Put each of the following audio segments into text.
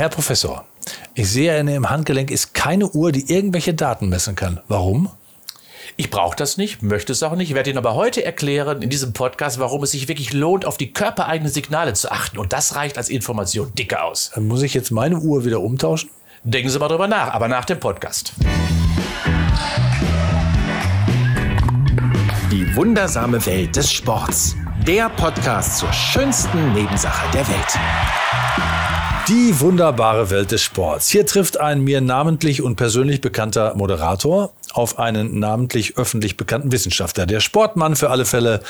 Herr Professor, ich sehe, in Ihrem Handgelenk ist keine Uhr, die irgendwelche Daten messen kann. Warum? Ich brauche das nicht, möchte es auch nicht. Ich werde Ihnen aber heute erklären in diesem Podcast, warum es sich wirklich lohnt, auf die körpereigenen Signale zu achten. Und das reicht als Information dicke aus. Dann muss ich jetzt meine Uhr wieder umtauschen? Denken Sie mal drüber nach, aber nach dem Podcast. Die wundersame Welt des Sports. Der Podcast zur schönsten Nebensache der Welt. Die wunderbare Welt des Sports. Hier trifft ein mir namentlich und persönlich bekannter Moderator auf einen namentlich öffentlich bekannten Wissenschaftler. Der Sportmann für alle Fälle,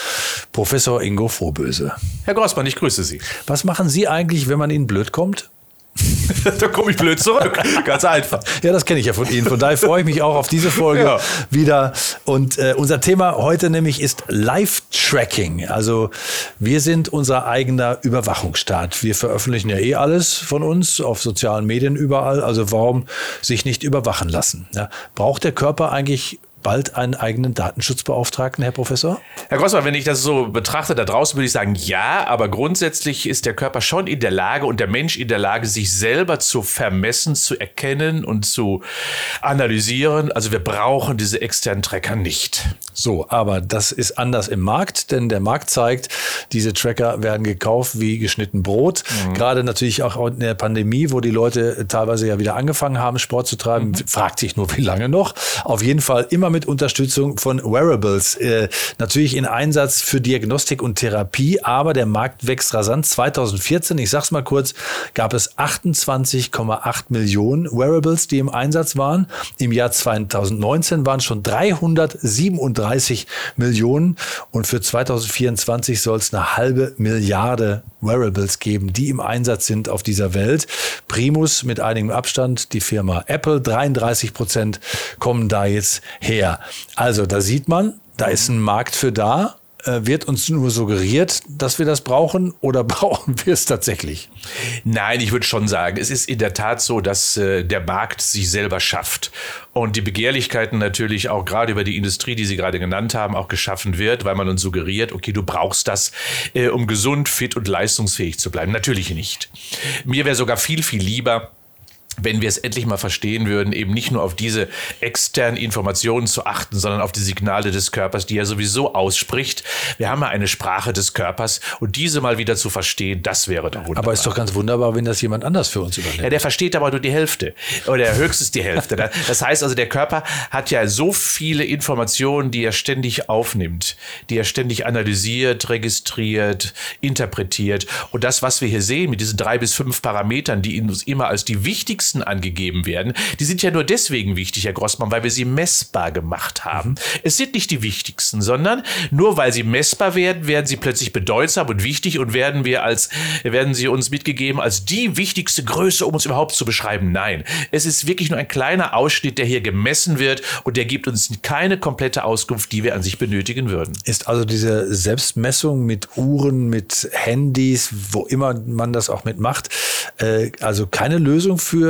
Professor Ingo Frohböse. Herr Grossmann, ich grüße Sie. Was machen Sie eigentlich, wenn man Ihnen blöd kommt? da komme ich blöd zurück. Ganz einfach. Ja, das kenne ich ja von Ihnen. Von daher freue ich mich auch auf diese Folge ja. wieder. Und äh, unser Thema heute nämlich ist Live-Tracking. Also wir sind unser eigener Überwachungsstaat. Wir veröffentlichen ja eh alles von uns auf sozialen Medien überall. Also warum sich nicht überwachen lassen? Ja, braucht der Körper eigentlich bald einen eigenen Datenschutzbeauftragten, Herr Professor? Herr Grossmann, wenn ich das so betrachte, da draußen würde ich sagen, ja, aber grundsätzlich ist der Körper schon in der Lage und der Mensch in der Lage, sich selber zu vermessen, zu erkennen und zu analysieren. Also wir brauchen diese externen Tracker nicht. So, aber das ist anders im Markt, denn der Markt zeigt, diese Tracker werden gekauft wie geschnitten Brot. Mhm. Gerade natürlich auch in der Pandemie, wo die Leute teilweise ja wieder angefangen haben, Sport zu treiben, mhm. fragt sich nur, wie lange noch. Auf jeden Fall immer mit Unterstützung von Wearables. Äh, natürlich in Einsatz für Diagnostik und Therapie, aber der Markt wächst rasant. 2014, ich sag's mal kurz, gab es 28,8 Millionen Wearables, die im Einsatz waren. Im Jahr 2019 waren es schon 337 Millionen und für 2024 soll es eine halbe Milliarde Wearables geben, die im Einsatz sind auf dieser Welt. Primus mit einigem Abstand, die Firma Apple, 33 Prozent kommen da jetzt her. Also da sieht man, da ist ein Markt für da. Äh, wird uns nur suggeriert, dass wir das brauchen oder brauchen wir es tatsächlich? Nein, ich würde schon sagen, es ist in der Tat so, dass äh, der Markt sich selber schafft und die Begehrlichkeiten natürlich auch gerade über die Industrie, die Sie gerade genannt haben, auch geschaffen wird, weil man uns suggeriert, okay, du brauchst das, äh, um gesund, fit und leistungsfähig zu bleiben. Natürlich nicht. Mir wäre sogar viel, viel lieber, wenn wir es endlich mal verstehen würden, eben nicht nur auf diese externen Informationen zu achten, sondern auf die Signale des Körpers, die er sowieso ausspricht. Wir haben ja eine Sprache des Körpers und diese mal wieder zu verstehen, das wäre doch wunderbar. Aber ist doch ganz wunderbar, wenn das jemand anders für uns übernimmt. Ja, der versteht aber nur die Hälfte oder höchstens die Hälfte. Das heißt also, der Körper hat ja so viele Informationen, die er ständig aufnimmt, die er ständig analysiert, registriert, interpretiert. Und das, was wir hier sehen mit diesen drei bis fünf Parametern, die uns immer als die wichtigsten wichtigsten angegeben werden, die sind ja nur deswegen wichtig, Herr Grossmann, weil wir sie messbar gemacht haben. Es sind nicht die wichtigsten, sondern nur weil sie messbar werden, werden sie plötzlich bedeutsam und wichtig und werden wir als, werden sie uns mitgegeben als die wichtigste Größe, um uns überhaupt zu beschreiben. Nein, es ist wirklich nur ein kleiner Ausschnitt, der hier gemessen wird und der gibt uns keine komplette Auskunft, die wir an sich benötigen würden. Ist also diese Selbstmessung mit Uhren, mit Handys, wo immer man das auch mitmacht, äh, also keine Lösung für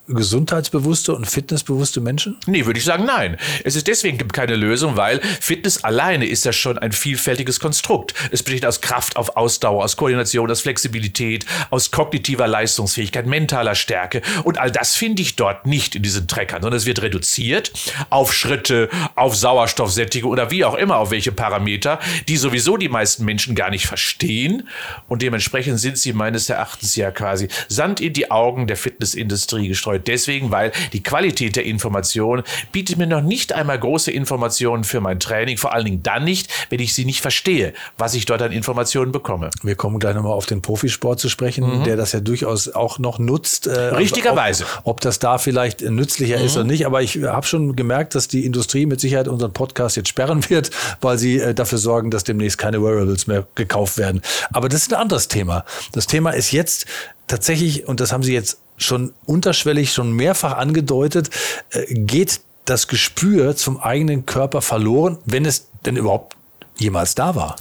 gesundheitsbewusste und fitnessbewusste Menschen? Nee, würde ich sagen, nein. Es ist deswegen keine Lösung, weil Fitness alleine ist ja schon ein vielfältiges Konstrukt. Es besteht aus Kraft, auf Ausdauer, aus Koordination, aus Flexibilität, aus kognitiver Leistungsfähigkeit, mentaler Stärke. Und all das finde ich dort nicht in diesen Treckern, sondern es wird reduziert auf Schritte, auf Sauerstoffsättigung oder wie auch immer, auf welche Parameter, die sowieso die meisten Menschen gar nicht verstehen. Und dementsprechend sind sie meines Erachtens ja quasi Sand in die Augen der Fitnessindustrie gestreut. Deswegen, weil die Qualität der Information bietet mir noch nicht einmal große Informationen für mein Training, vor allen Dingen dann nicht, wenn ich sie nicht verstehe, was ich dort an Informationen bekomme. Wir kommen gleich nochmal auf den Profisport zu sprechen, mhm. der das ja durchaus auch noch nutzt. Äh, Richtigerweise. Ob, ob, das da vielleicht nützlicher mhm. ist oder nicht, aber ich habe schon gemerkt, dass die Industrie mit Sicherheit unseren Podcast jetzt sperren wird, weil sie äh, dafür sorgen, dass demnächst keine Wearables mehr gekauft werden. Aber das ist ein anderes Thema. Das Thema ist jetzt tatsächlich, und das haben Sie jetzt schon unterschwellig, schon mehrfach angedeutet, äh, geht das Gespür zum eigenen Körper verloren, wenn es denn überhaupt jemals da war?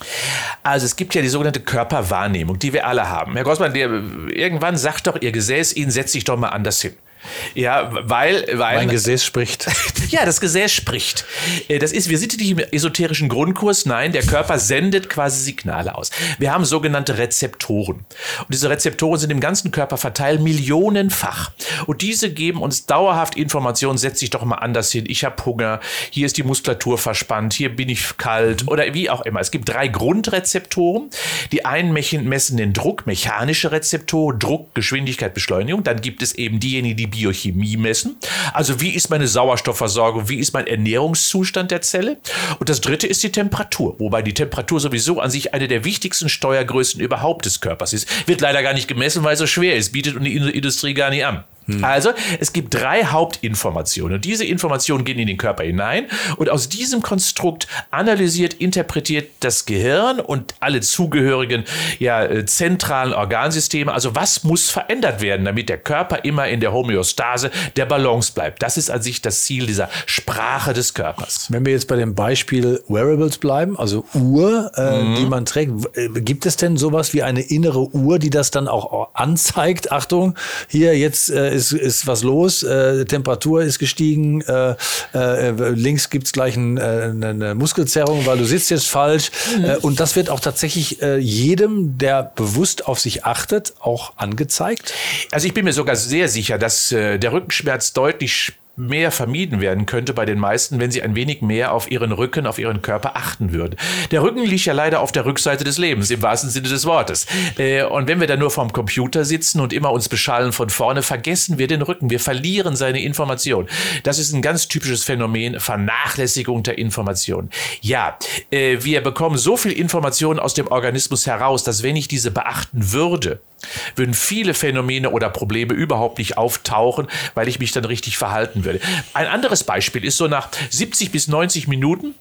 Also es gibt ja die sogenannte Körperwahrnehmung, die wir alle haben. Herr Grossmann, der, irgendwann sagt doch Ihr Gesäß Ihnen, setz dich doch mal anders hin. Ja, weil, weil. Mein Gesäß spricht. ja, das Gesäß spricht. Äh, das ist, wir sind nicht im esoterischen Grundkurs. Nein, der Körper sendet quasi Signale aus. Wir haben sogenannte Rezeptoren. Und diese Rezeptoren sind im ganzen Körper verteilt, millionenfach. Und diese geben uns dauerhaft Informationen, setz dich doch mal anders hin. Ich habe Hunger. Hier ist die Muskulatur verspannt. Hier bin ich kalt oder wie auch immer. Es gibt drei Grundrezeptoren. Die einen messen den Druck, mechanische Rezeptoren, Druck, Geschwindigkeit, Beschleunigung. Dann gibt es eben diejenigen, die Biochemie messen. Also wie ist meine Sauerstoffversorgung? Wie ist mein Ernährungszustand der Zelle? Und das dritte ist die Temperatur. Wobei die Temperatur sowieso an sich eine der wichtigsten Steuergrößen überhaupt des Körpers ist. Wird leider gar nicht gemessen, weil es so schwer ist. Bietet die Industrie gar nicht an. Hm. Also, es gibt drei Hauptinformationen und diese Informationen gehen in den Körper hinein und aus diesem Konstrukt analysiert, interpretiert das Gehirn und alle zugehörigen ja, äh, zentralen Organsysteme. Also, was muss verändert werden, damit der Körper immer in der Homöostase der Balance bleibt? Das ist an sich das Ziel dieser Sprache des Körpers. Wenn wir jetzt bei dem Beispiel Wearables bleiben, also Uhr, äh, mhm. die man trägt, äh, gibt es denn sowas wie eine innere Uhr, die das dann auch anzeigt? Achtung, hier jetzt äh, ist, ist was los, äh, Temperatur ist gestiegen, äh, äh, links gibt's gleich ein, äh, eine Muskelzerrung, weil du sitzt jetzt falsch. Mhm. Äh, und das wird auch tatsächlich äh, jedem, der bewusst auf sich achtet, auch angezeigt. Also ich bin mir sogar sehr sicher, dass äh, der Rückenschmerz deutlich mehr vermieden werden könnte bei den meisten, wenn sie ein wenig mehr auf ihren Rücken, auf ihren Körper achten würden. Der Rücken liegt ja leider auf der Rückseite des Lebens, im wahrsten Sinne des Wortes. Äh, und wenn wir da nur vorm Computer sitzen und immer uns beschallen von vorne, vergessen wir den Rücken. Wir verlieren seine Information. Das ist ein ganz typisches Phänomen, Vernachlässigung der Information. Ja, äh, wir bekommen so viel Information aus dem Organismus heraus, dass wenn ich diese beachten würde, würden viele Phänomene oder Probleme überhaupt nicht auftauchen, weil ich mich dann richtig verhalten würde. Ein anderes Beispiel ist so nach 70 bis 90 Minuten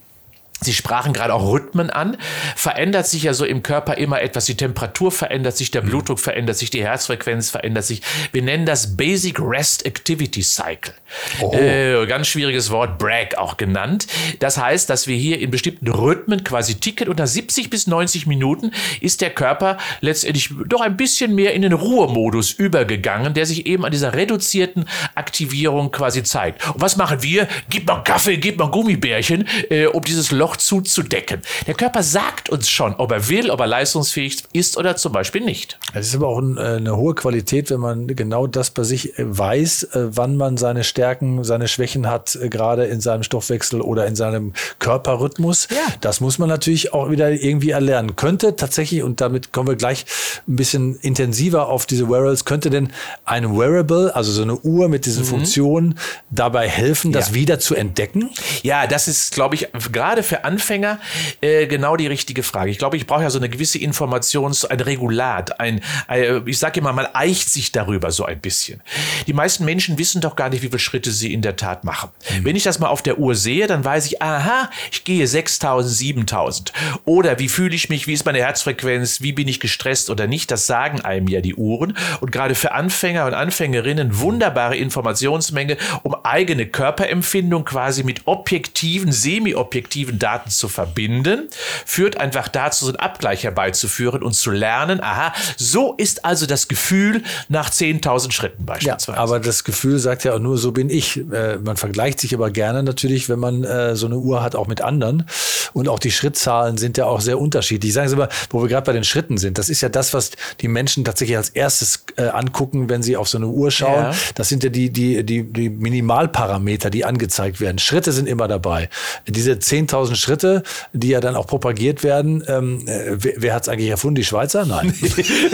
Sie sprachen gerade auch Rhythmen an. Verändert sich ja so im Körper immer etwas. Die Temperatur verändert sich, der mhm. Blutdruck verändert sich, die Herzfrequenz verändert sich. Wir nennen das Basic Rest Activity Cycle. Oh. Äh, ganz schwieriges Wort, Bragg auch genannt. Das heißt, dass wir hier in bestimmten Rhythmen quasi ticken. Unter 70 bis 90 Minuten ist der Körper letztendlich doch ein bisschen mehr in den Ruhemodus übergegangen, der sich eben an dieser reduzierten Aktivierung quasi zeigt. Und was machen wir? Gib mal Kaffee, gib mal Gummibärchen, äh, um dieses Loch Loch zuzudecken. Der Körper sagt uns schon, ob er will, ob er leistungsfähig ist oder zum Beispiel nicht. Es ist aber auch ein, äh, eine hohe Qualität, wenn man genau das bei sich äh, weiß, äh, wann man seine Stärken, seine Schwächen hat, gerade in seinem Stoffwechsel oder in seinem Körperrhythmus. Ja. Das muss man natürlich auch wieder irgendwie erlernen. Könnte tatsächlich, und damit kommen wir gleich ein bisschen intensiver auf diese Wearables, könnte denn ein Wearable, also so eine Uhr mit diesen mhm. Funktionen, dabei helfen, das ja. wieder zu entdecken? Ja, das ist, glaube ich, gerade für Anfänger äh, genau die richtige Frage. Ich glaube, ich brauche ja so eine gewisse Informations-, ein Regulat, ein, ein ich sage immer, man eicht sich darüber so ein bisschen. Die meisten Menschen wissen doch gar nicht, wie viele Schritte sie in der Tat machen. Mhm. Wenn ich das mal auf der Uhr sehe, dann weiß ich, aha, ich gehe 6000, 7000. Oder wie fühle ich mich, wie ist meine Herzfrequenz, wie bin ich gestresst oder nicht, das sagen einem ja die Uhren. Und gerade für Anfänger und Anfängerinnen wunderbare Informationsmenge, um eigene Körperempfindung quasi mit objektiven, semi-objektiven Daten zu verbinden, führt einfach dazu, so einen Abgleich herbeizuführen und zu lernen, aha, so ist also das Gefühl nach 10.000 Schritten beispielsweise. Ja, aber das Gefühl sagt ja auch nur, so bin ich. Äh, man vergleicht sich aber gerne natürlich, wenn man äh, so eine Uhr hat, auch mit anderen. Und auch die Schrittzahlen sind ja auch sehr unterschiedlich. Ich sage es immer, wo wir gerade bei den Schritten sind, das ist ja das, was die Menschen tatsächlich als erstes äh, angucken, wenn sie auf so eine Uhr schauen. Ja. Das sind ja die, die, die, die Minimalparameter, die angezeigt werden. Schritte sind immer dabei. Diese 10.000 10.000 Schritte, die ja dann auch propagiert werden. Ähm, äh, wer, wer hat es eigentlich erfunden? Die Schweizer? Nein.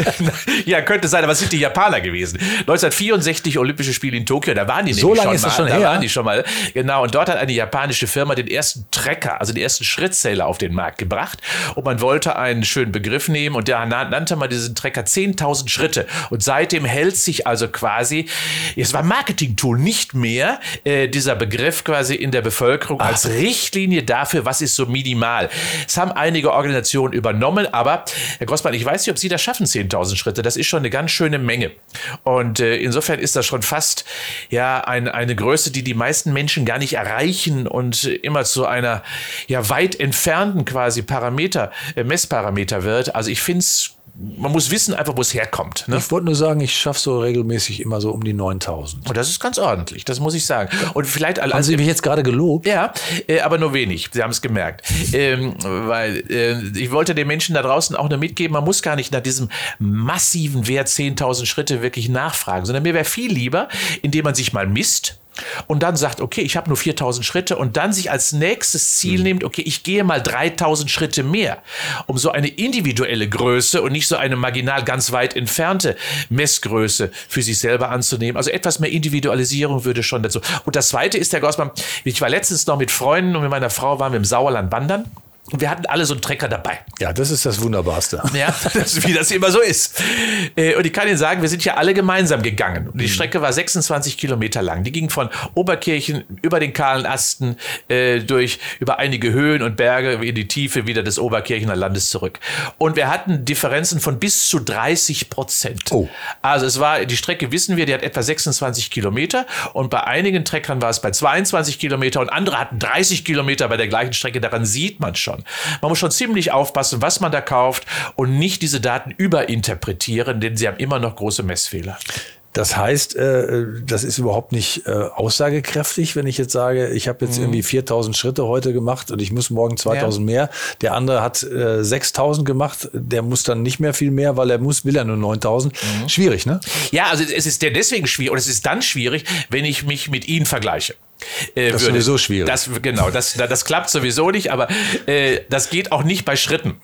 ja, könnte sein, aber es sind die Japaner gewesen. 1964 Olympische Spiele in Tokio, da waren die so lange ist das schon da her. waren die schon mal. Genau, und dort hat eine japanische Firma den ersten Trecker, also den ersten Schrittzähler auf den Markt gebracht. Und man wollte einen schönen Begriff nehmen und da nannte man diesen Trecker 10.000 Schritte. Und seitdem hält sich also quasi, es war Marketing-Tool, nicht mehr äh, dieser Begriff quasi in der Bevölkerung Ach. als Richtlinie dafür, was ist so minimal. Es haben einige Organisationen übernommen, aber Herr Grossmann, ich weiß nicht, ob Sie das schaffen, 10.000 Schritte. Das ist schon eine ganz schöne Menge. Und äh, insofern ist das schon fast ja ein, eine Größe, die die meisten Menschen gar nicht erreichen und immer zu einer ja weit entfernten quasi Parameter, äh, Messparameter wird. Also ich finde es man muss wissen einfach, wo es herkommt. Ne? Ich wollte nur sagen, ich schaffe so regelmäßig immer so um die 9000. Und das ist ganz ordentlich, das muss ich sagen. Und vielleicht Haben Sie mich jetzt gerade gelobt? Ja, äh, aber nur wenig. Sie haben es gemerkt. Ähm, weil äh, ich wollte den Menschen da draußen auch nur mitgeben, man muss gar nicht nach diesem massiven Wert 10.000 Schritte wirklich nachfragen, sondern mir wäre viel lieber, indem man sich mal misst und dann sagt, okay, ich habe nur 4000 Schritte und dann sich als nächstes Ziel mhm. nimmt, okay, ich gehe mal 3000 Schritte mehr, um so eine individuelle Größe und nicht so eine marginal ganz weit entfernte Messgröße für sich selber anzunehmen. Also etwas mehr Individualisierung würde schon dazu. Und das zweite ist, Herr Gossmann, ich war letztens noch mit Freunden und mit meiner Frau waren wir im Sauerland wandern. Und wir hatten alle so einen Trecker dabei. Ja, das ist das Wunderbarste. Ja, das, wie das immer so ist. Äh, und ich kann Ihnen sagen, wir sind ja alle gemeinsam gegangen. Und die mhm. Strecke war 26 Kilometer lang. Die ging von Oberkirchen über den kahlen Asten äh, durch über einige Höhen und Berge in die Tiefe wieder des Oberkirchener Landes zurück. Und wir hatten Differenzen von bis zu 30 Prozent. Oh. Also es war, die Strecke wissen wir, die hat etwa 26 Kilometer. Und bei einigen Treckern war es bei 22 Kilometer und andere hatten 30 Kilometer bei der gleichen Strecke. Daran sieht man schon. Man muss schon ziemlich aufpassen, was man da kauft und nicht diese Daten überinterpretieren, denn sie haben immer noch große Messfehler. Das heißt, äh, das ist überhaupt nicht äh, aussagekräftig, wenn ich jetzt sage, ich habe jetzt mhm. irgendwie 4000 Schritte heute gemacht und ich muss morgen 2000 ja. mehr. Der andere hat äh, 6000 gemacht, der muss dann nicht mehr viel mehr, weil er muss, will er nur 9000. Mhm. Schwierig, ne? Ja, also es ist deswegen schwierig und es ist dann schwierig, wenn ich mich mit Ihnen vergleiche. Äh, das ist würde. sowieso schwierig. Das, genau, das, das klappt sowieso nicht, aber äh, das geht auch nicht bei Schritten.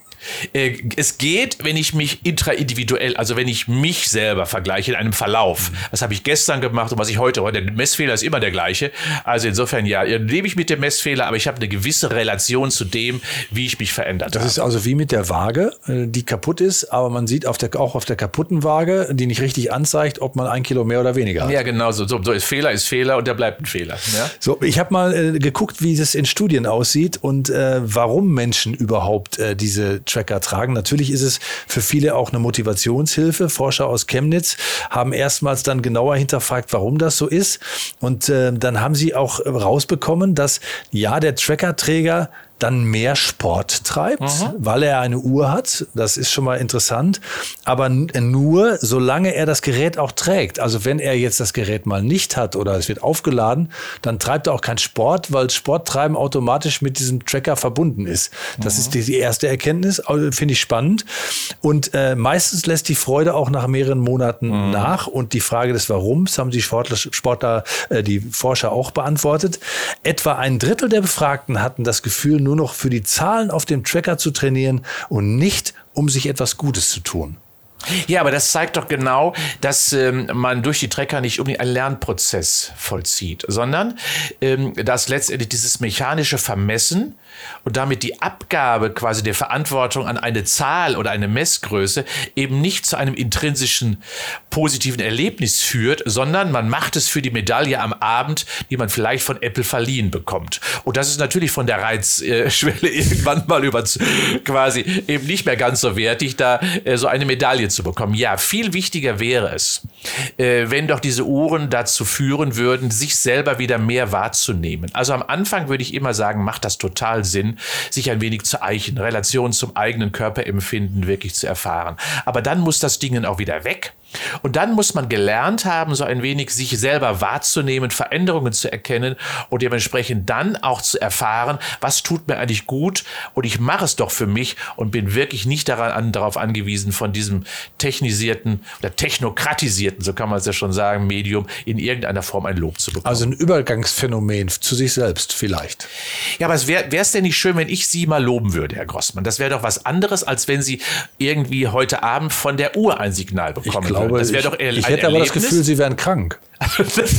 Äh, es geht, wenn ich mich intraindividuell, also wenn ich mich selber vergleiche in einem Verlauf. Was habe ich gestern gemacht und was ich heute, heute, der Messfehler ist immer der gleiche. Also insofern ja, lebe ich mit dem Messfehler, aber ich habe eine gewisse Relation zu dem, wie ich mich verändert das habe. Das ist also wie mit der Waage, äh, die kaputt ist, aber man sieht auf der, auch auf der kaputten Waage, die nicht richtig anzeigt, ob man ein Kilo mehr oder weniger hat. Ja, genau so. So, so ist Fehler ist Fehler und der bleibt ein Fehler. Ja? So, ich habe mal äh, geguckt, wie das in Studien aussieht und äh, warum Menschen überhaupt äh, diese Tracker tragen. Natürlich ist es für viele auch eine Motivationshilfe. Forscher aus Chemnitz haben erstmals dann genauer hinterfragt, warum das so ist. Und äh, dann haben sie auch rausbekommen, dass ja, der Trackerträger dann mehr Sport treibt, mhm. weil er eine Uhr hat. Das ist schon mal interessant. Aber nur, solange er das Gerät auch trägt. Also wenn er jetzt das Gerät mal nicht hat oder es wird aufgeladen, dann treibt er auch keinen Sport, weil Sporttreiben automatisch mit diesem Tracker verbunden ist. Das mhm. ist die, die, erste Erkenntnis. Finde ich spannend. Und äh, meistens lässt die Freude auch nach mehreren Monaten mhm. nach. Und die Frage des Warums haben die Sportler, Sportler äh, die Forscher auch beantwortet. Etwa ein Drittel der Befragten hatten das Gefühl, nur nur noch für die Zahlen auf dem Tracker zu trainieren und nicht, um sich etwas Gutes zu tun. Ja, aber das zeigt doch genau, dass ähm, man durch die Trecker nicht unbedingt einen Lernprozess vollzieht, sondern ähm, dass letztendlich dieses mechanische Vermessen und damit die Abgabe quasi der Verantwortung an eine Zahl oder eine Messgröße eben nicht zu einem intrinsischen positiven Erlebnis führt, sondern man macht es für die Medaille am Abend, die man vielleicht von Apple verliehen bekommt. Und das ist natürlich von der Reizschwelle irgendwann mal über quasi eben nicht mehr ganz so wertig, da äh, so eine Medaille zu bekommen. Ja, viel wichtiger wäre es, äh, wenn doch diese Uhren dazu führen würden, sich selber wieder mehr wahrzunehmen. Also am Anfang würde ich immer sagen, macht das total Sinn, sich ein wenig zu eichen, Relation zum eigenen Körperempfinden wirklich zu erfahren. Aber dann muss das Ding auch wieder weg. Und dann muss man gelernt haben, so ein wenig sich selber wahrzunehmen, Veränderungen zu erkennen und dementsprechend dann auch zu erfahren, was tut mir eigentlich gut und ich mache es doch für mich und bin wirklich nicht daran, an, darauf angewiesen, von diesem technisierten oder technokratisierten, so kann man es ja schon sagen, Medium in irgendeiner Form ein Lob zu bekommen. Also ein Übergangsphänomen zu sich selbst vielleicht. Ja, aber es wäre es denn nicht schön, wenn ich Sie mal loben würde, Herr Grossmann? Das wäre doch was anderes, als wenn Sie irgendwie heute Abend von der Uhr ein Signal bekommen glaube, das wäre doch eher ich hätte aber das Gefühl, Sie wären krank. Nein, das,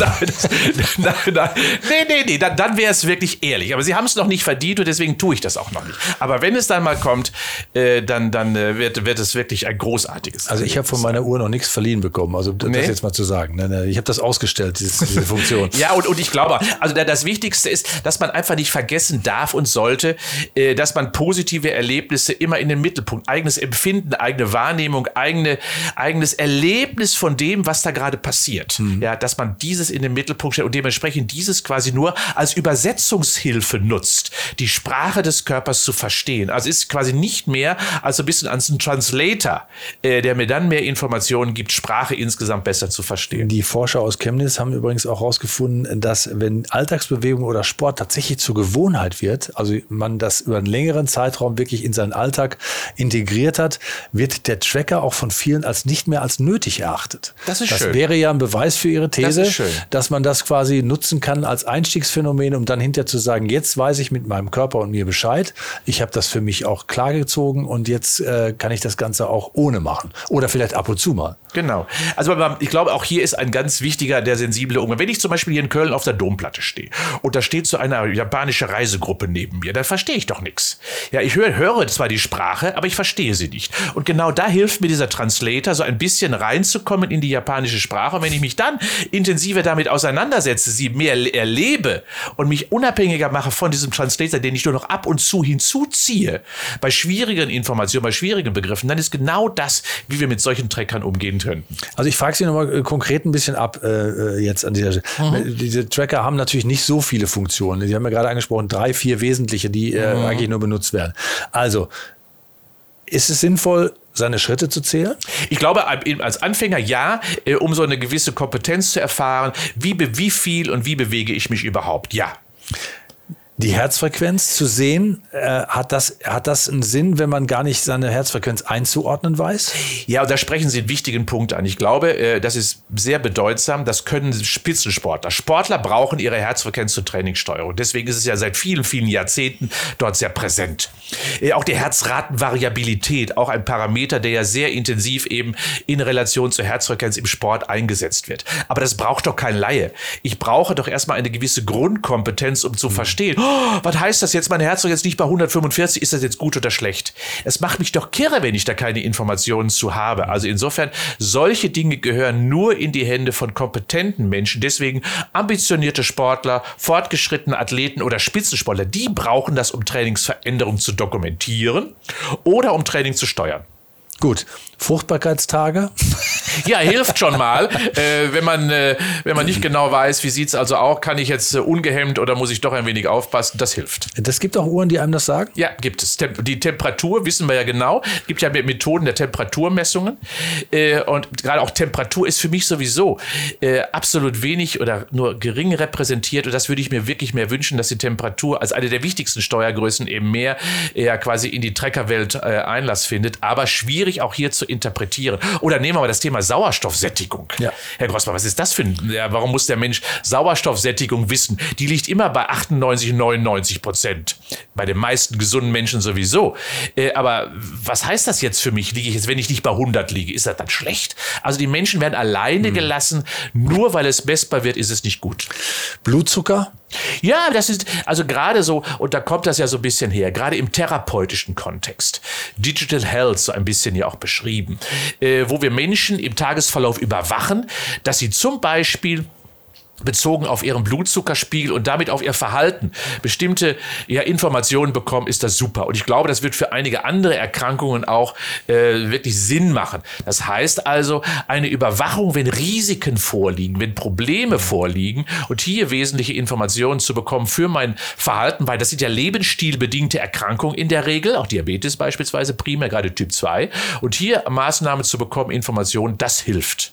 nein, nein, nee, nee, nee, dann, dann wäre es wirklich ehrlich. Aber sie haben es noch nicht verdient und deswegen tue ich das auch noch nicht. Aber wenn es dann mal kommt, äh, dann, dann äh, wird, wird es wirklich ein großartiges. Also ich habe von meiner Uhr noch nichts verliehen bekommen, also das nee. jetzt mal zu sagen. Nein, nein, ich habe das ausgestellt, diese, diese Funktion. ja, und, und ich glaube, also das Wichtigste ist, dass man einfach nicht vergessen darf und sollte, äh, dass man positive Erlebnisse immer in den Mittelpunkt, eigenes Empfinden, eigene Wahrnehmung, eigene, eigenes Erlebnis von dem, was da gerade passiert. Mhm. Ja, das dass man dieses in den Mittelpunkt stellt und dementsprechend dieses quasi nur als Übersetzungshilfe nutzt, die Sprache des Körpers zu verstehen. Also ist quasi nicht mehr als ein bisschen als ein Translator, äh, der mir dann mehr Informationen gibt, Sprache insgesamt besser zu verstehen. Die Forscher aus Chemnitz haben übrigens auch herausgefunden, dass wenn Alltagsbewegung oder Sport tatsächlich zur Gewohnheit wird, also man das über einen längeren Zeitraum wirklich in seinen Alltag integriert hat, wird der Tracker auch von vielen als nicht mehr als nötig erachtet. Das ist das schön. wäre ja ein Beweis für Ihre These, Das ist schön. dass man das quasi nutzen kann als Einstiegsphänomen, um dann hinterher zu sagen, jetzt weiß ich mit meinem Körper und mir Bescheid. Ich habe das für mich auch klargezogen und jetzt äh, kann ich das Ganze auch ohne machen. Oder vielleicht ab und zu mal. Genau. Also ich glaube, auch hier ist ein ganz wichtiger, der sensible Umgang. Wenn ich zum Beispiel hier in Köln auf der Domplatte stehe und da steht so eine japanische Reisegruppe neben mir, dann verstehe ich doch nichts. Ja, ich höre, höre zwar die Sprache, aber ich verstehe sie nicht. Und genau da hilft mir dieser Translator, so ein bisschen reinzukommen in die japanische Sprache. Und wenn ich mich dann intensiver damit auseinandersetze, sie mehr erlebe und mich unabhängiger mache von diesem Translator, den ich nur noch ab und zu hinzuziehe, bei schwierigen Informationen, bei schwierigen Begriffen, dann ist genau das, wie wir mit solchen Trackern umgehen könnten. Also ich frage Sie nochmal äh, konkret ein bisschen ab äh, jetzt an dieser Stelle. Diese Tracker haben natürlich nicht so viele Funktionen. Sie haben ja gerade angesprochen, drei, vier wesentliche, die äh, eigentlich nur benutzt werden. Also ist es sinnvoll, seine Schritte zu zählen? Ich glaube, als Anfänger ja, äh, um so eine gewisse Kompetenz zu erfahren, wie, wie viel und wie bewege ich mich überhaupt. Ja. Die Herzfrequenz zu sehen, äh, hat, das, hat das einen Sinn, wenn man gar nicht seine Herzfrequenz einzuordnen weiß? Ja, und da sprechen Sie einen wichtigen Punkt an. Ich glaube, äh, das ist sehr bedeutsam. Das können Spitzensportler. Sportler brauchen ihre Herzfrequenz zur Trainingssteuerung. Deswegen ist es ja seit vielen, vielen Jahrzehnten dort sehr präsent. Äh, Auch die Herzratenvariabilität, auch ein Parameter, der ja sehr intensiv eben in Relation zur Herzfrequenz im Sport eingesetzt wird. Aber das braucht doch kein Laie. Ich brauche doch erstmal eine gewisse Grundkompetenz, um zu verstehen, oh, was heißt das jetzt, mein Herzfrequenz nicht bei 145, ist das jetzt gut oder schlecht? Es macht mich doch kirre, wenn ich da keine Informationen zu habe. Also insofern, solche Dinge gehören nur in die Hände von kompetenten Menschen. Deswegen ambitionierte Sportler, fortgeschrittene Athleten oder Spitzensportler, die brauchen das, um Trainingsveränderungen zu dokumentieren oder um Training zu steuern. Gut, Fruchtbarkeitstage. Ja, hilft schon mal. äh, wenn, man, äh, wenn man nicht genau weiß, wie sieht es also auch, kann ich jetzt äh, ungehemmt oder muss ich doch ein wenig aufpassen, das hilft. Das gibt auch Uhren, die einem das sagen. Ja, gibt es. Tem die Temperatur wissen wir ja genau. Es gibt ja Methoden der Temperaturmessungen. Äh, und gerade auch Temperatur ist für mich sowieso äh, absolut wenig oder nur gering repräsentiert. Und das würde ich mir wirklich mehr wünschen, dass die Temperatur als eine der wichtigsten Steuergrößen eben mehr äh, quasi in die Treckerwelt äh, Einlass findet. Aber schwierig auch hier zu interpretieren. Oder nehmen wir mal das Thema Sauerstoffsättigung. Ja. Herr Grossmann, was ist das für ein, ja, warum muss der Mensch Sauerstoffsättigung wissen? Die liegt immer bei 98, 99 Prozent. Bei den meisten gesunden Menschen sowieso. Äh, aber was heißt das jetzt für mich? Liege ich jetzt, wenn ich nicht bei 100 liege? Ist das dann schlecht? Also die Menschen werden alleine gelassen. Nur weil es messbar wird, ist es nicht gut. Blutzucker. Ja, das ist also gerade so, und da kommt das ja so ein bisschen her, gerade im therapeutischen Kontext. Digital Health, so ein bisschen ja auch beschrieben, äh, wo wir Menschen im Tagesverlauf überwachen, dass sie zum Beispiel bezogen auf ihren Blutzuckerspiegel und damit auf ihr Verhalten bestimmte ja, Informationen bekommen, ist das super. Und ich glaube, das wird für einige andere Erkrankungen auch äh, wirklich Sinn machen. Das heißt also, eine Überwachung, wenn Risiken vorliegen, wenn Probleme vorliegen und hier wesentliche Informationen zu bekommen für mein Verhalten, weil das sind ja lebensstilbedingte Erkrankungen in der Regel, auch Diabetes beispielsweise, primär gerade Typ 2. Und hier Maßnahmen zu bekommen, Informationen, das hilft.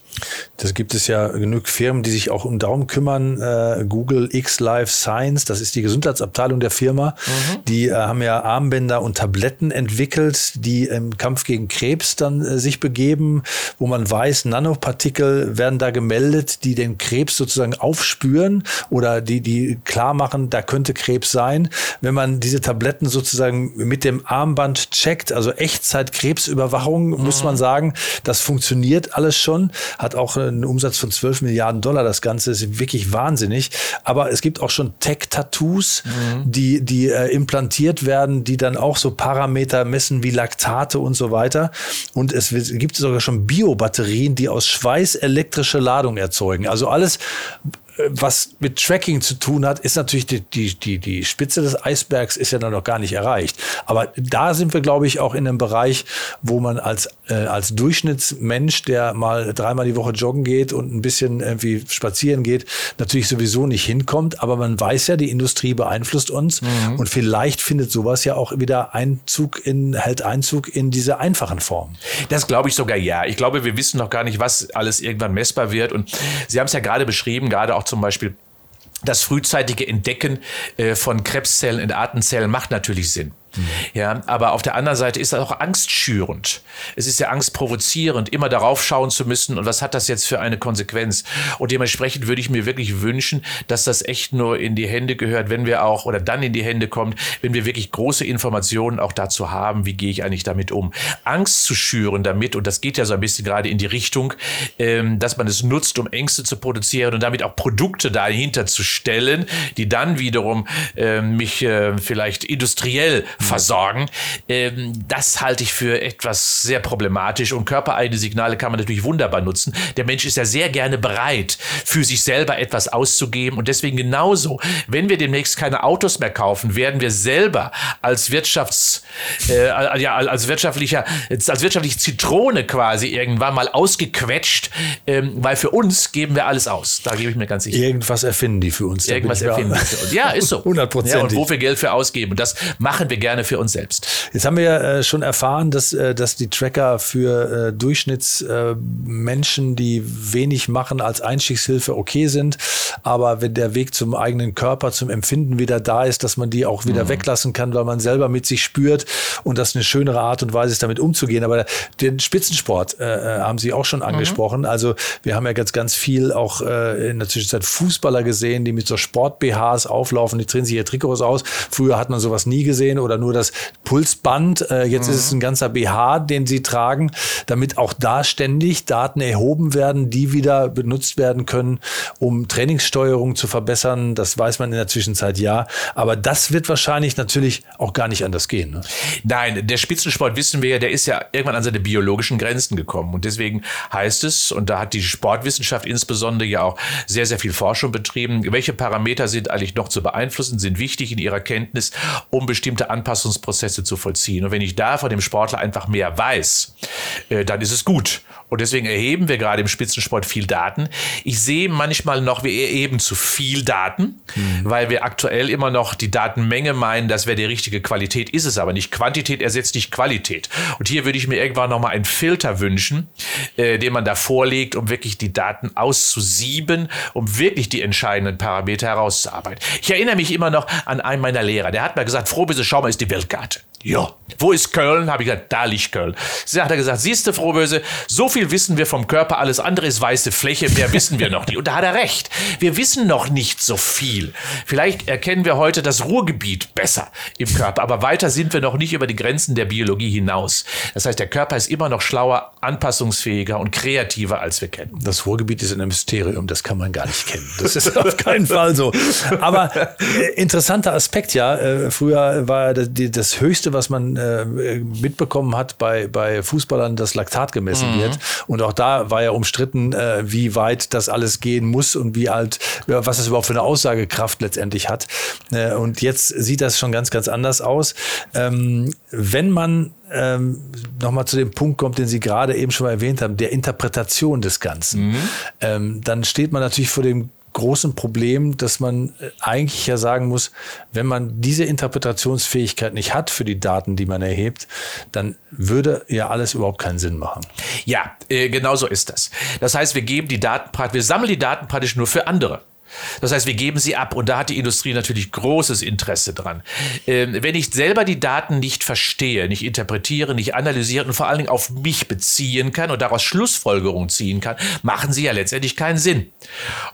Das gibt es ja genug Firmen, die sich auch um darum kümmern. Äh, Google X Life Science, das ist die Gesundheitsabteilung der Firma. Die äh, haben ja Armbänder und Tabletten entwickelt, die im Kampf gegen Krebs dann äh, sich begeben, wo man weiß, Nanopartikel werden da gemeldet, die den Krebs sozusagen aufspüren oder die, die klar machen, da könnte Krebs sein. Wenn man diese Tabletten sozusagen mit dem Armband checkt, also Echtzeit-Krebsüberwachung, muss man sagen, das funktioniert alles schon, hat auch einen Umsatz von 12 Milliarden Dollar. Das Ganze ist wirklich wahnsinnig. Aber es gibt auch schon Tech-Tattoos, die, die äh, implantiert werden, die dann auch so Parameter messen wie Laktate und so weiter. Und es gibt sogar schon Biobatterien, die aus Schweiß elektrische Ladung erzeugen. Also alles was mit Tracking zu tun hat, ist natürlich die, die, die, die Spitze des Eisbergs ist ja dann noch gar nicht erreicht. Aber da sind wir, glaube ich, auch in einem Bereich, wo man als, äh, als Durchschnittsmensch, der mal dreimal die Woche joggen geht und ein bisschen irgendwie spazieren geht, natürlich sowieso nicht hinkommt. Aber man weiß ja, die Industrie beeinflusst uns mhm. und vielleicht findet sowas ja auch wieder Einzug in, hält Einzug in diese einfachen Formen. Das glaube ich sogar ja. Ich glaube, wir wissen noch gar nicht, was alles irgendwann messbar wird. Und Sie haben es ja gerade beschrieben, gerade auch zum Beispiel das frühzeitige Entdecken äh, von Krebszellen in Artenzellen macht natürlich Sinn. Ja, aber auf der anderen Seite ist das auch angstschürend. Es ist ja angstprovozierend, immer darauf schauen zu müssen und was hat das jetzt für eine Konsequenz? Und dementsprechend würde ich mir wirklich wünschen, dass das echt nur in die Hände gehört, wenn wir auch oder dann in die Hände kommt, wenn wir wirklich große Informationen auch dazu haben, wie gehe ich eigentlich damit um. Angst zu schüren damit, und das geht ja so ein bisschen gerade in die Richtung, ähm, dass man es nutzt, um Ängste zu produzieren und damit auch Produkte dahinter zu stellen, die dann wiederum äh, mich äh, vielleicht industriell versorgen. Ähm, das halte ich für etwas sehr problematisch und körpereigene Signale kann man natürlich wunderbar nutzen. Der Mensch ist ja sehr gerne bereit, für sich selber etwas auszugeben und deswegen genauso, wenn wir demnächst keine Autos mehr kaufen, werden wir selber als Wirtschafts, äh, ja, als wirtschaftlicher, als wirtschaftliche Zitrone quasi irgendwann mal ausgequetscht, ähm, weil für uns geben wir alles aus. Da gebe ich mir ganz sicher. Irgendwas erfinden die für uns. Irgendwas erfinden die für uns. Ja, ist so. 100 Prozent. Ja, und wo wir Geld für ausgeben. Und das machen wir gerne gerne für uns selbst. Jetzt haben wir ja äh, schon erfahren, dass, äh, dass die Tracker für äh, Durchschnittsmenschen, die wenig machen, als Einstiegshilfe okay sind. Aber wenn der Weg zum eigenen Körper, zum Empfinden wieder da ist, dass man die auch wieder mhm. weglassen kann, weil man selber mit sich spürt und das eine schönere Art und Weise ist, damit umzugehen. Aber den Spitzensport äh, haben Sie auch schon mhm. angesprochen. Mhm. Also wir haben ja ganz, ganz viel auch äh, in der Zwischenzeit Fußballer gesehen, die mit so Sport-BHs auflaufen, die drehen sich ihr Trikots aus. Früher hat man sowas nie gesehen oder nur das Pulsband. Äh, jetzt mhm. ist es ein ganzer BH, den sie tragen, damit auch da ständig Daten erhoben werden, die wieder benutzt werden können, um Trainingssteuerung zu verbessern. Das weiß man in der Zwischenzeit ja. Aber das wird wahrscheinlich natürlich auch gar nicht anders gehen. Ne? Nein, der Spitzensport wissen wir ja, der ist ja irgendwann an seine biologischen Grenzen gekommen. Und deswegen heißt es, und da hat die Sportwissenschaft insbesondere ja auch sehr, sehr viel Forschung betrieben, welche Parameter sind eigentlich noch zu beeinflussen, sind wichtig in ihrer Kenntnis, um bestimmte Anpassungen Anpassungsprozesse zu vollziehen. Und wenn ich da von dem Sportler einfach mehr weiß, äh, dann ist es gut. Und deswegen erheben wir gerade im Spitzensport viel Daten. Ich sehe manchmal noch, wir erheben zu viel Daten, mhm. weil wir aktuell immer noch die Datenmenge meinen, das wäre die richtige Qualität, ist es aber nicht. Quantität ersetzt nicht Qualität. Und hier würde ich mir irgendwann nochmal einen Filter wünschen, äh, den man da vorlegt, um wirklich die Daten auszusieben, um wirklich die entscheidenden Parameter herauszuarbeiten. Ich erinnere mich immer noch an einen meiner Lehrer, der hat mal gesagt, Frohbisse, schau mal, ist die Weltkarte. Ja. Wo ist Köln? Habe ich gesagt, da liegt Köln. Sie hat er gesagt, siehst du, Frohböse, so viel wissen wir vom Körper, alles andere ist weiße Fläche, mehr wissen wir noch nicht. Und da hat er recht. Wir wissen noch nicht so viel. Vielleicht erkennen wir heute das Ruhrgebiet besser im Körper, aber weiter sind wir noch nicht über die Grenzen der Biologie hinaus. Das heißt, der Körper ist immer noch schlauer, anpassungsfähiger und kreativer, als wir kennen. Das Ruhrgebiet ist ein Mysterium, das kann man gar nicht kennen. Das ist auf keinen Fall so. Aber äh, interessanter Aspekt, ja. Äh, früher war das, das höchste Höchste, was man äh, mitbekommen hat bei, bei Fußballern, dass Laktat gemessen mhm. wird. Und auch da war ja umstritten, äh, wie weit das alles gehen muss und wie alt, was das überhaupt für eine Aussagekraft letztendlich hat. Äh, und jetzt sieht das schon ganz, ganz anders aus. Ähm, wenn man ähm, nochmal zu dem Punkt kommt, den Sie gerade eben schon mal erwähnt haben, der Interpretation des Ganzen, mhm. ähm, dann steht man natürlich vor dem großen Problem, dass man äh, eigentlich ja sagen muss, wenn man diese Interpretationsfähigkeit nicht hat für die Daten, die man erhebt, dann würde ja alles überhaupt keinen Sinn machen. Ja, äh, genau so ist das. Das heißt, wir geben die Daten, wir sammeln die Daten praktisch nur für andere. Das heißt, wir geben sie ab und da hat die Industrie natürlich großes Interesse dran. Ähm, wenn ich selber die Daten nicht verstehe, nicht interpretiere, nicht analysiere und vor allen Dingen auf mich beziehen kann und daraus Schlussfolgerungen ziehen kann, machen sie ja letztendlich keinen Sinn.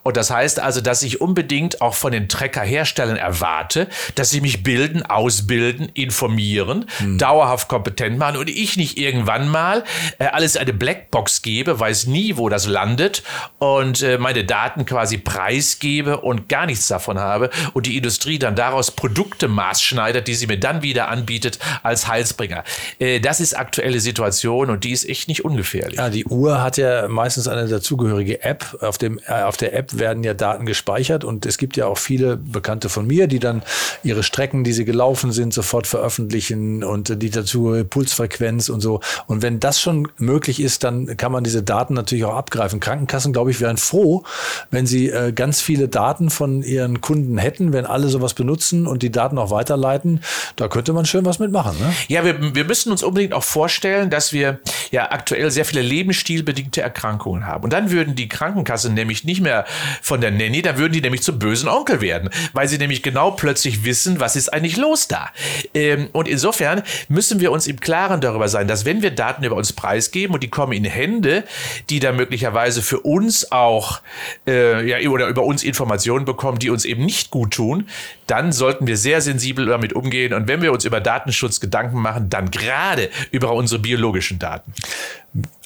Und das heißt also, dass ich unbedingt auch von den Treckerherstellern erwarte, dass sie mich bilden, ausbilden, informieren, hm. dauerhaft kompetent machen und ich nicht irgendwann mal äh, alles eine Blackbox gebe, weiß nie, wo das landet und äh, meine Daten quasi preisgebe gebe und gar nichts davon habe und die Industrie dann daraus Produkte maßschneidert, die sie mir dann wieder anbietet als Heilsbringer. Äh, das ist aktuelle Situation und die ist echt nicht ungefährlich. Ja, die Uhr hat ja meistens eine dazugehörige App. Auf, dem, äh, auf der App werden ja Daten gespeichert und es gibt ja auch viele Bekannte von mir, die dann ihre Strecken, die sie gelaufen sind, sofort veröffentlichen und die dazu Pulsfrequenz und so. Und wenn das schon möglich ist, dann kann man diese Daten natürlich auch abgreifen. Krankenkassen, glaube ich, wären froh, wenn sie äh, ganz viele Daten von ihren Kunden hätten, wenn alle sowas benutzen und die Daten auch weiterleiten. Da könnte man schön was mitmachen. Ne? Ja, wir, wir müssen uns unbedingt auch vorstellen, dass wir ja aktuell sehr viele lebensstilbedingte Erkrankungen haben. Und dann würden die Krankenkassen nämlich nicht mehr von der Nanny, da würden die nämlich zum bösen Onkel werden, weil sie nämlich genau plötzlich wissen, was ist eigentlich los da. Ähm, und insofern müssen wir uns im Klaren darüber sein, dass wenn wir Daten über uns preisgeben und die kommen in Hände, die da möglicherweise für uns auch äh, ja, oder über uns Informationen bekommen, die uns eben nicht gut tun, dann sollten wir sehr sensibel damit umgehen. Und wenn wir uns über Datenschutz Gedanken machen, dann gerade über unsere biologischen Daten.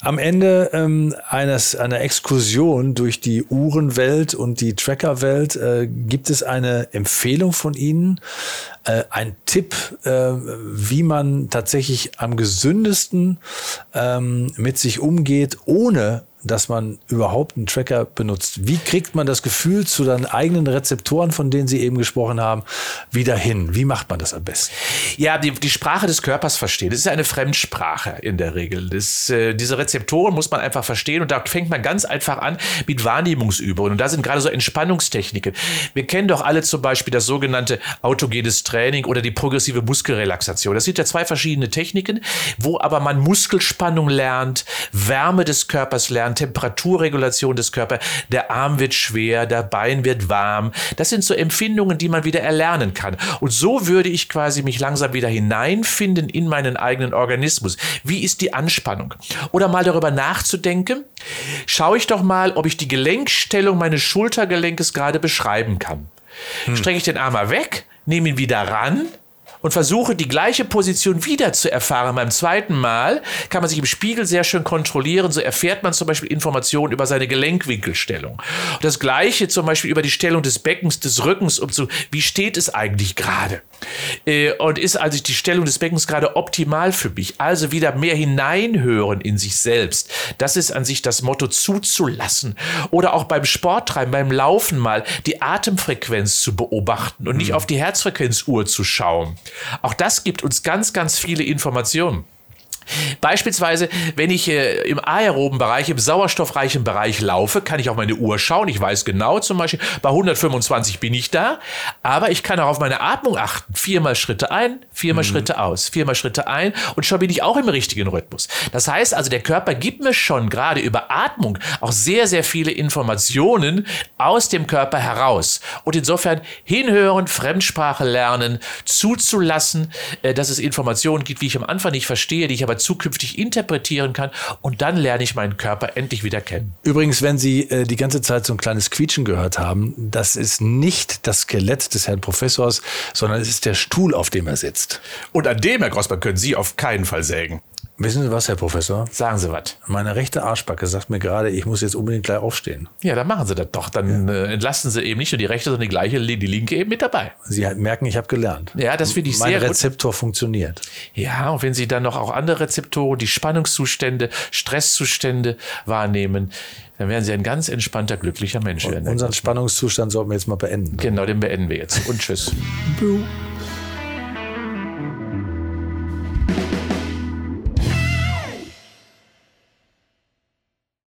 Am Ende ähm, eines, einer Exkursion durch die Uhrenwelt und die Trackerwelt äh, gibt es eine Empfehlung von Ihnen, äh, ein Tipp, äh, wie man tatsächlich am gesündesten ähm, mit sich umgeht, ohne dass man überhaupt einen Tracker benutzt. Wie kriegt man das Gefühl zu seinen eigenen Rezeptoren, von denen Sie eben gesprochen haben, wieder hin? Wie macht man das am besten? Ja, die, die Sprache des Körpers verstehen. Das ist eine Fremdsprache in der Regel. Das, äh, diese Rezeptoren muss man einfach verstehen und da fängt man ganz einfach an mit Wahrnehmungsübungen. Und da sind gerade so Entspannungstechniken. Wir kennen doch alle zum Beispiel das sogenannte autogenes Training oder die progressive Muskelrelaxation. Das sind ja zwei verschiedene Techniken, wo aber man Muskelspannung lernt, Wärme des Körpers lernt, an Temperaturregulation des Körpers. Der Arm wird schwer, der Bein wird warm. Das sind so Empfindungen, die man wieder erlernen kann. Und so würde ich quasi mich langsam wieder hineinfinden in meinen eigenen Organismus. Wie ist die Anspannung? Oder mal darüber nachzudenken, schaue ich doch mal, ob ich die Gelenkstellung meines Schultergelenkes gerade beschreiben kann. Hm. Strecke ich den Arm mal weg, nehme ihn wieder ran, und versuche die gleiche Position wieder zu erfahren beim zweiten Mal, kann man sich im Spiegel sehr schön kontrollieren. So erfährt man zum Beispiel Informationen über seine Gelenkwinkelstellung. Das gleiche zum Beispiel über die Stellung des Beckens, des Rückens, um zu, wie steht es eigentlich gerade? Äh, und ist also die Stellung des Beckens gerade optimal für mich? Also wieder mehr hineinhören in sich selbst. Das ist an sich das Motto zuzulassen. Oder auch beim Sporttreiben, beim Laufen mal die Atemfrequenz zu beobachten und nicht mhm. auf die Herzfrequenzuhr zu schauen. Auch das gibt uns ganz, ganz viele Informationen. Beispielsweise, wenn ich äh, im aeroben Bereich, im sauerstoffreichen Bereich laufe, kann ich auf meine Uhr schauen. Ich weiß genau zum Beispiel, bei 125 bin ich da, aber ich kann auch auf meine Atmung achten. Viermal Schritte ein, viermal mhm. Schritte aus, viermal Schritte ein und schon bin ich auch im richtigen Rhythmus. Das heißt also, der Körper gibt mir schon gerade über Atmung auch sehr, sehr viele Informationen aus dem Körper heraus. Und insofern hinhören, Fremdsprache lernen, zuzulassen, äh, dass es Informationen gibt, wie ich am Anfang nicht verstehe, die ich aber zukünftig interpretieren kann und dann lerne ich meinen Körper endlich wieder kennen. Übrigens, wenn Sie äh, die ganze Zeit so ein kleines Quietschen gehört haben, das ist nicht das Skelett des Herrn Professors, sondern es ist der Stuhl, auf dem er sitzt. Und an dem, Herr Grossmann, können Sie auf keinen Fall sägen. Wissen Sie was, Herr Professor? Sagen Sie was. Meine rechte Arschbacke sagt mir gerade, ich muss jetzt unbedingt gleich aufstehen. Ja, dann machen Sie das doch. Dann ja. äh, entlasten Sie eben nicht nur die rechte, sondern die gleiche, die linke eben mit dabei. Sie merken, ich habe gelernt. Ja, das finde ich mein sehr Mein Rezeptor gut. funktioniert. Ja, und wenn Sie dann noch auch andere Rezeptoren, die Spannungszustände, Stresszustände wahrnehmen, dann werden Sie ein ganz entspannter, glücklicher Mensch werden. Unseren Spannungszustand sollten wir jetzt mal beenden. Genau, den beenden wir jetzt. Und tschüss.